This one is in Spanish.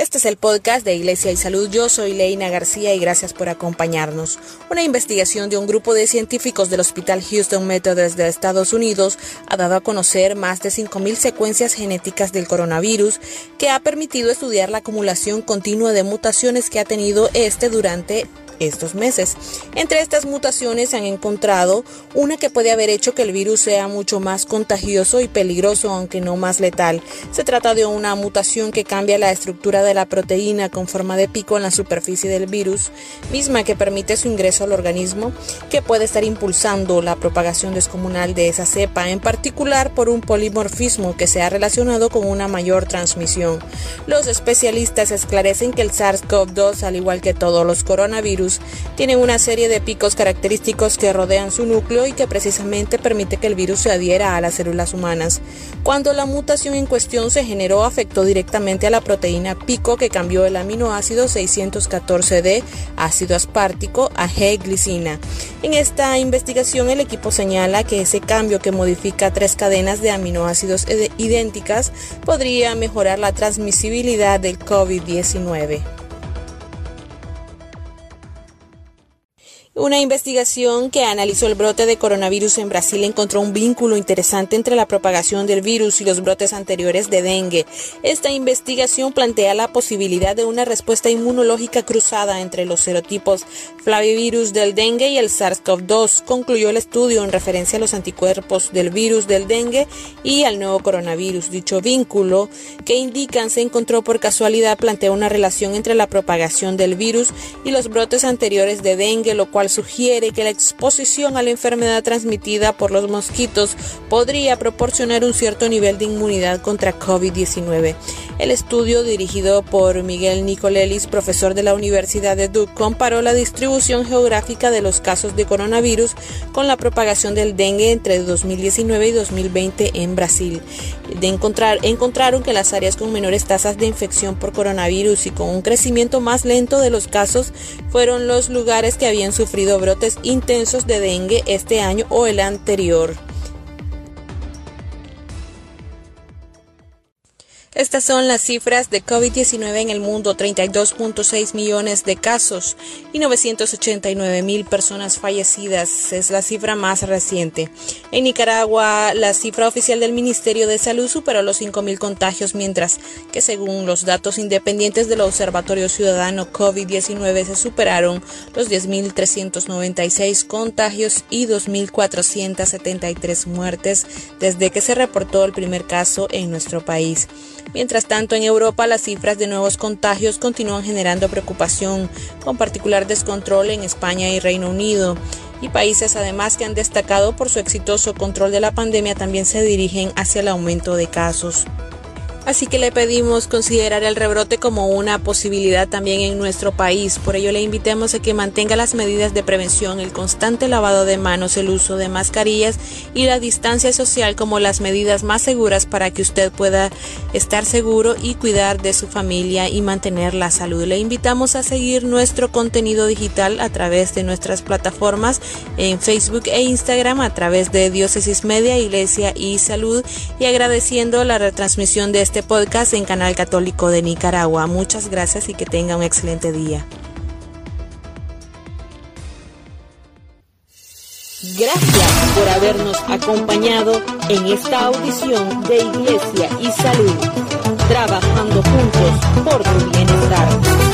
Este es el podcast de Iglesia y Salud. Yo soy Leina García y gracias por acompañarnos. Una investigación de un grupo de científicos del Hospital Houston Methodist de Estados Unidos ha dado a conocer más de 5.000 secuencias genéticas del coronavirus que ha permitido estudiar la acumulación continua de mutaciones que ha tenido este durante estos meses. Entre estas mutaciones se han encontrado una que puede haber hecho que el virus sea mucho más contagioso y peligroso, aunque no más letal. Se trata de una mutación que cambia la estructura de la proteína con forma de pico en la superficie del virus, misma que permite su ingreso al organismo, que puede estar impulsando la propagación descomunal de esa cepa, en particular por un polimorfismo que se ha relacionado con una mayor transmisión. Los especialistas esclarecen que el SARS-CoV-2, al igual que todos los coronavirus, tienen una serie de picos característicos que rodean su núcleo y que precisamente permite que el virus se adhiera a las células humanas. Cuando la mutación en cuestión se generó, afectó directamente a la proteína pico que cambió el aminoácido 614D, ácido aspartico, a G-glicina. En esta investigación, el equipo señala que ese cambio que modifica tres cadenas de aminoácidos idénticas podría mejorar la transmisibilidad del COVID-19. Una investigación que analizó el brote de coronavirus en Brasil encontró un vínculo interesante entre la propagación del virus y los brotes anteriores de dengue. Esta investigación plantea la posibilidad de una respuesta inmunológica cruzada entre los serotipos flavivirus del dengue y el SARS-CoV-2, concluyó el estudio en referencia a los anticuerpos del virus del dengue y al nuevo coronavirus. Dicho vínculo, que indican se encontró por casualidad, plantea una relación entre la propagación del virus y los brotes anteriores de dengue, lo cual sugiere que la exposición a la enfermedad transmitida por los mosquitos podría proporcionar un cierto nivel de inmunidad contra COVID-19. El estudio dirigido por Miguel Nicolelis, profesor de la Universidad de Duke, comparó la distribución geográfica de los casos de coronavirus con la propagación del dengue entre 2019 y 2020 en Brasil. De encontrar, encontraron que las áreas con menores tasas de infección por coronavirus y con un crecimiento más lento de los casos fueron los lugares que habían sufrido brotes intensos de dengue este año o el anterior. Estas son las cifras de COVID-19 en el mundo, 32.6 millones de casos y 989 mil personas fallecidas. Es la cifra más reciente. En Nicaragua, la cifra oficial del Ministerio de Salud superó los 5 mil contagios, mientras que según los datos independientes del Observatorio Ciudadano COVID-19 se superaron los 10.396 contagios y 2.473 muertes desde que se reportó el primer caso en nuestro país. Mientras tanto, en Europa las cifras de nuevos contagios continúan generando preocupación, con particular descontrol en España y Reino Unido. Y países además que han destacado por su exitoso control de la pandemia también se dirigen hacia el aumento de casos. Así que le pedimos considerar el rebrote como una posibilidad también en nuestro país. Por ello le invitamos a que mantenga las medidas de prevención, el constante lavado de manos, el uso de mascarillas y la distancia social como las medidas más seguras para que usted pueda estar seguro y cuidar de su familia y mantener la salud. Le invitamos a seguir nuestro contenido digital a través de nuestras plataformas en Facebook e Instagram a través de Diócesis Media, Iglesia y Salud y agradeciendo la retransmisión de este podcast en Canal Católico de Nicaragua. Muchas gracias y que tenga un excelente día. Gracias por habernos acompañado en esta audición de Iglesia y Salud, trabajando juntos por tu bienestar.